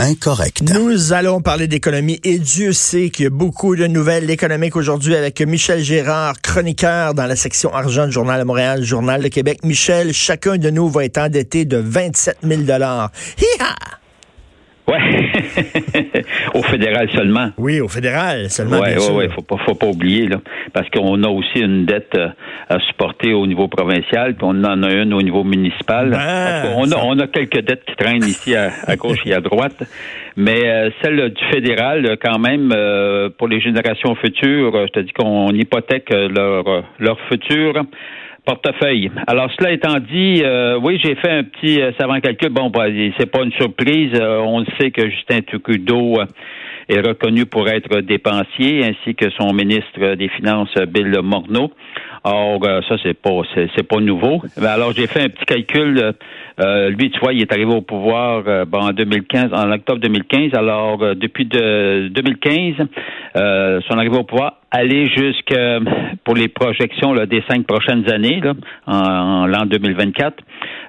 Incorrect. Nous allons parler d'économie et Dieu sait qu'il y a beaucoup de nouvelles économiques aujourd'hui avec Michel Gérard, chroniqueur dans la section argent du Journal de Montréal, Journal de Québec. Michel, chacun de nous va être endetté de 27 000 Hi-ha! Ouais, au fédéral seulement. Oui, au fédéral seulement. Oui, oui, oui, faut pas, faut pas oublier là, parce qu'on a aussi une dette euh, à supporter au niveau provincial, puis on en a une au niveau municipal. Ben, on, a, on a quelques dettes qui traînent ici à, à gauche et à droite, mais euh, celle du fédéral, quand même, euh, pour les générations futures, je te dis qu'on hypothèque leur leur futur portefeuille. Alors, cela étant dit, euh, oui, j'ai fait un petit euh, savant calcul. Bon, bah, c'est pas une surprise. Euh, on sait que Justin Trudeau est reconnu pour être dépensier, ainsi que son ministre des Finances, Bill Morneau. Or, ça, c'est pas c'est, pas nouveau. Alors, j'ai fait un petit calcul. lui, tu vois, il est arrivé au pouvoir en 2015, en octobre 2015. Alors, depuis de 2015, son arrivée au pouvoir, aller jusqu'à pour les projections là, des cinq prochaines années là, en, l'an 2024.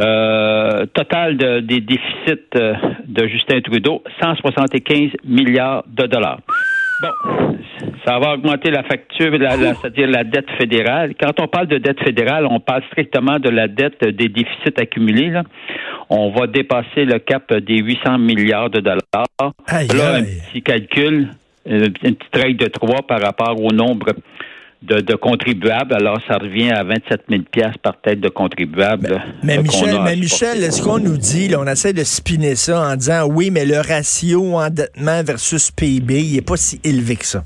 Euh, total de, des déficits euh, de Justin Trudeau, 175 milliards de dollars. Bon, ça va augmenter la facture, c'est-à-dire la dette fédérale. Quand on parle de dette fédérale, on parle strictement de la dette des déficits accumulés. Là. On va dépasser le cap des 800 milliards de dollars. là, un petit calcul, une petite règle de trois par rapport au nombre de, contribuables. Alors, ça revient à 27 000 par tête de contribuables. Ben, mais, Michel, mais Michel, est-ce qu'on nous dit, là, on essaie de spinner ça en disant oui, mais le ratio endettement versus PIB, il n'est pas si élevé que ça?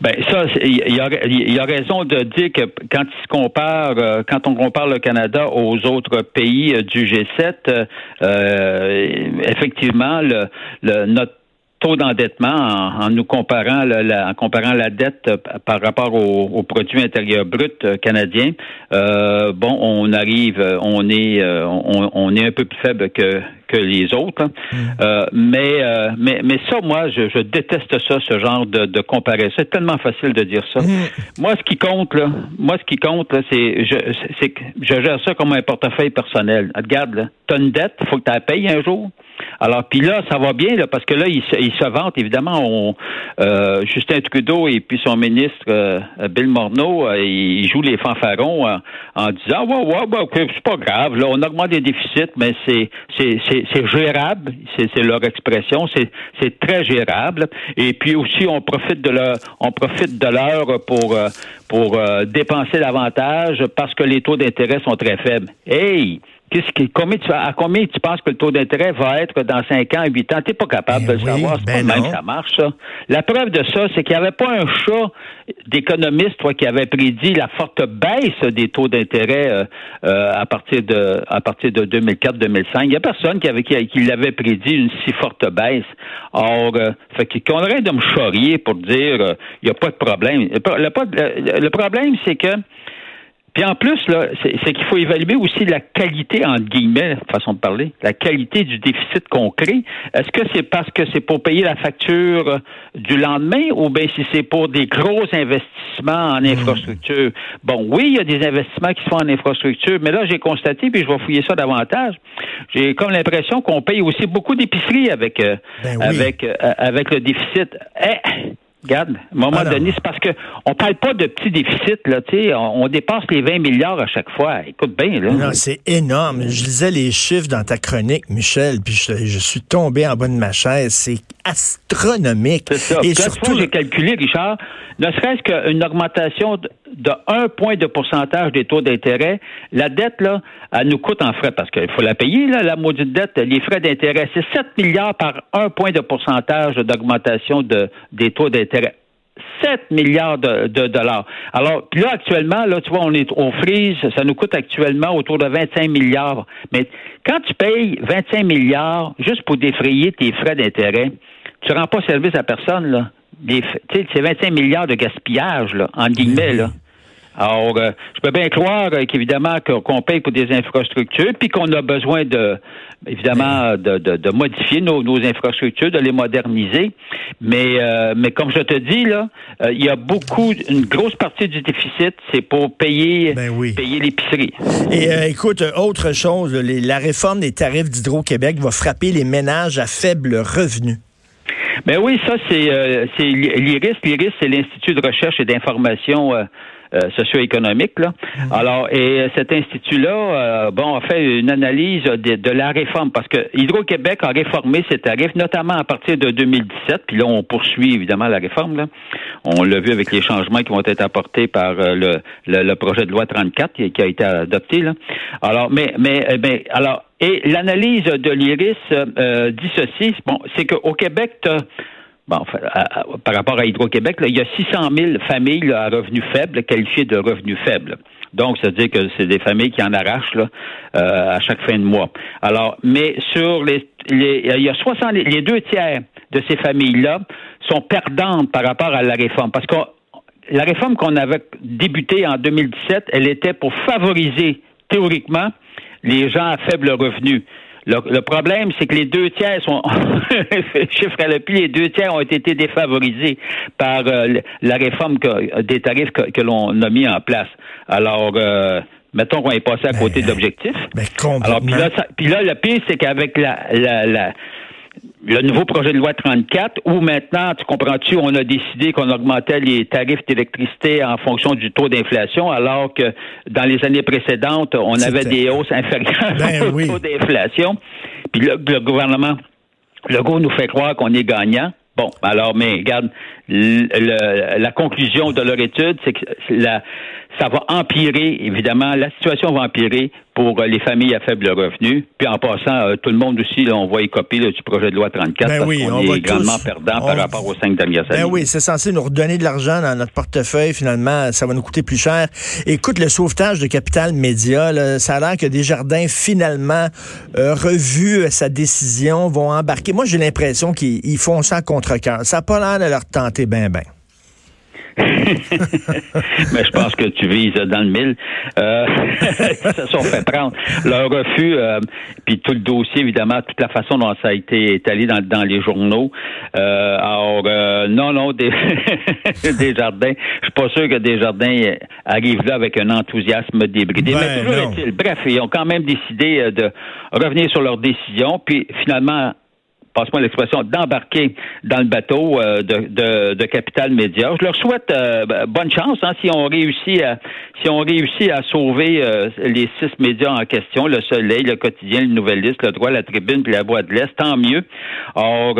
Ben ça, il y, a, raison de dire que quand il se compare, euh, quand on compare le Canada aux autres pays euh, du G7, euh, effectivement, le, le, notre taux d'endettement en, nous comparant la, en comparant la dette euh, par rapport au, produit intérieur brut euh, canadien, euh, bon, on arrive, on est, on, est un peu plus faible que que les autres. Hein. Mm. mais, mais mais ça, moi, je, déteste ça, ce genre de, de comparaison. C'est tellement facile de dire ça. Mm. Moi, ce qui compte là, moi, ce qui compte là, c'est je c'est je gère ça comme un portefeuille personnel. Regarde, là, t'as une dette, faut que tu la payes un jour. Alors, puis là, ça va bien, là, parce que là, il se, il se vante, évidemment, on, euh, Justin Trudeau et puis son ministre euh, Bill Morneau, euh, ils jouent les fanfarons en disant Ouais, ouais, ouais, c'est pas grave, là, on augmente les déficits, mais c'est c'est gérable, c'est leur expression, c'est très gérable. Et puis aussi, on profite de leur on profite de l'heure pour pour dépenser davantage parce que les taux d'intérêt sont très faibles. Hey! Qu'est-ce qui, combien tu, à combien tu penses que le taux d'intérêt va être dans 5 ans, 8 ans? Tu n'es pas capable ben de le savoir. C'est ben pas même que ça marche, ça. La preuve de ça, c'est qu'il n'y avait pas un chat d'économistes qui avait prédit la forte baisse des taux d'intérêt euh, euh, à partir de à partir de 2004-2005. Il n'y a personne qui avait qui, l'avait prédit une si forte baisse. Or, euh, fait qu'on aurait de me charrier pour dire il n'y a pas de problème. le problème, c'est que puis en plus, là, c'est qu'il faut évaluer aussi la qualité, entre guillemets, façon de parler, la qualité du déficit qu'on crée. Est-ce que c'est parce que c'est pour payer la facture du lendemain ou bien si c'est pour des gros investissements en infrastructure? Bon, oui, il y a des investissements qui se font en infrastructure, mais là, j'ai constaté, puis je vais fouiller ça davantage, j'ai comme l'impression qu'on paye aussi beaucoup d'épicerie avec, euh, ben avec, euh, avec le déficit. Eh, Regarde, à un moment donné, c'est parce que on parle pas de petits déficits, là, tu sais, on, dépasse les 20 milliards à chaque fois. Écoute bien, là. Non, c'est énorme. Je lisais les chiffres dans ta chronique, Michel, puis je, suis tombé en bas de ma chaise. C'est astronomique. C'est ça. Et surtout, j'ai calculé, Richard, ne serait-ce qu'une augmentation de, de, un point de pourcentage des taux d'intérêt, la dette, là, elle nous coûte en frais, parce qu'il faut la payer, là, la maudite dette, les frais d'intérêt. C'est 7 milliards par un point de pourcentage d'augmentation de, des taux d'intérêt. 7 milliards de, dollars. Alors, puis là, actuellement, là, tu vois, on est au freeze, ça nous coûte actuellement autour de 25 milliards. Mais quand tu payes 25 milliards juste pour défrayer tes frais d'intérêt, tu rends pas service à personne, là. C'est 25 milliards de gaspillage, là, en guillemets, là. Alors, euh, je peux bien croire euh, qu'évidemment qu'on paye pour des infrastructures, puis qu'on a besoin de, évidemment, de, de, modifier nos, nos, infrastructures, de les moderniser. Mais, euh, mais comme je te dis là, il y a beaucoup, une grosse partie du déficit, c'est pour payer, ben payer l'épicerie. Et écoute, autre chose, la réforme des tarifs d'Hydro-Québec va frapper les ménages à faible revenu. Ben oui, ça c'est l'IRIS. L'IRIS, c'est l'Institut de recherche et d'information socio-économique. Là. Mm-hmm. Alors, et cet institut-là, euh, bon, a fait une analyse de, la réforme parce que Hydro-Québec a réformé ses tarifs, notamment à partir de 2017. Puis là, on poursuit évidemment la réforme. Là. On l'a vu avec les changements qui vont être apportés par euh, le, le, projet de loi 34 qui, qui a été adopté. Là. Alors, mais, mais, mais alors, et l'analyse de l'IRIS euh, dit ceci. Bon, c'est qu'au Québec, Bon, par rapport à Hydro-Québec, il y a 600 000 familles à revenus faibles qualifiées de revenus faibles. Donc, ça veut dire que c'est des familles qui en arrachent là, euh, à chaque fin de mois. Alors, mais sur les, les il y a 60, les deux tiers de ces familles-là sont perdantes par rapport à la réforme, parce que la réforme qu'on avait débutée en 2017, elle était pour favoriser théoriquement les gens à faible revenu. Le, problème, c'est que les deux tiers sont, chiffre à l'appui, les deux tiers ont été défavorisés par euh, la réforme des tarifs que, l'on a mis en place. Alors, euh, mettons qu'on est passé à côté de l'objectif. Alors, puis là, puis là, le pire, c'est qu'avec la, la le nouveau projet de loi 34, où maintenant, tu comprends-tu, on a décidé qu'on augmentait les tarifs d'électricité en fonction du taux d'inflation, alors que dans les années précédentes, on avait des hausses inférieures ben au taux d'inflation. Puis là, le gouvernement, le gouvernement nous fait croire qu'on est gagnant. Bon, alors, mais regarde, la conclusion de leur étude, c'est que la, ça va empirer, évidemment, la situation va empirer pour euh, les familles à faible revenu. Puis en passant, euh, tout le monde aussi, on va y copier du projet de loi 34 ben parce qu'on est grandement perdant par rapport aux cinq dernières ben années. Ben oui, c'est censé nous redonner de l'argent dans notre portefeuille. Finalement, ça va nous coûter plus cher. Écoute, le sauvetage de Capital Média, ça a l'air que Desjardins, finalement, euh, revu sa décision, vont embarquer. Moi, j'ai l'impression qu'ils font ça à contre-cœur. Ça n'a pas l'air de leur tenter ben ben. Mais je pense que tu vises dans le mille. Euh, ils se sont fait prendre. Leur refus, euh, puis tout le dossier, évidemment, toute la façon dont ça a été étalé dans, dans les journaux. Euh, alors, euh, non, non, des, des jardins. Je suis pas sûr que des jardins arrivent là avec un enthousiasme débridé. Mais toujours est-il. Bref, ils ont quand même décidé de revenir sur leur décision, puis finalement passe-moi l'expression, d'embarquer dans le bateau euh, de, de, Capital Média. Je leur souhaite euh, bonne chance hein, si on réussit à si on réussit à sauver euh, les six médias en question, le Soleil, le Quotidien, le Nouvelliste, le Droit, la Tribune, puis la Voix de l'Est, tant mieux. Or,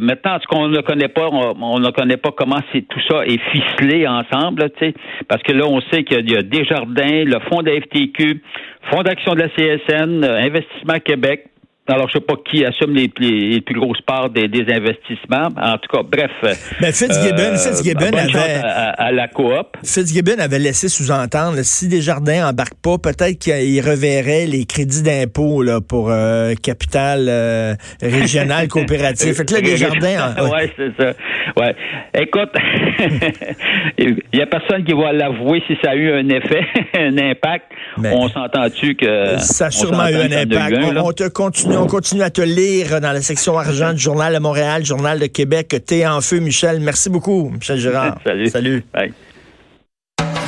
maintenant, ce qu'on ne connaît pas, on, ne connaît pas comment c'est tout ça est ficelé ensemble, tu sais, parce que là, on sait qu'il y a Desjardins, le Fonds de la FTQ, Fonds d'action de la CSN, Investissement Québec, alors, je sais pas qui assume les, plus grosses parts des, investissements. En tout cas, bref. Mais Fitzgibbon, euh, Fitzgibbon avait. À, la coop. Fitzgibbon avait laissé sous-entendre, si Desjardins embarquent pas, peut-être qu'il reverrait les crédits d'impôt pour euh, capital euh, régional coopératif. fait que là, Desjardins. oui, c'est ça. Ouais. Écoute, il y a personne qui va l'avouer si ça a eu un effet, un impact. on s'entend-tu que. Ça a sûrement eu un impact. on te continue on continue à te lire dans la section argent du Journal de Montréal, Journal de Québec. T'es en feu, Michel. Merci beaucoup, Michel Gérard. Salut. Salut.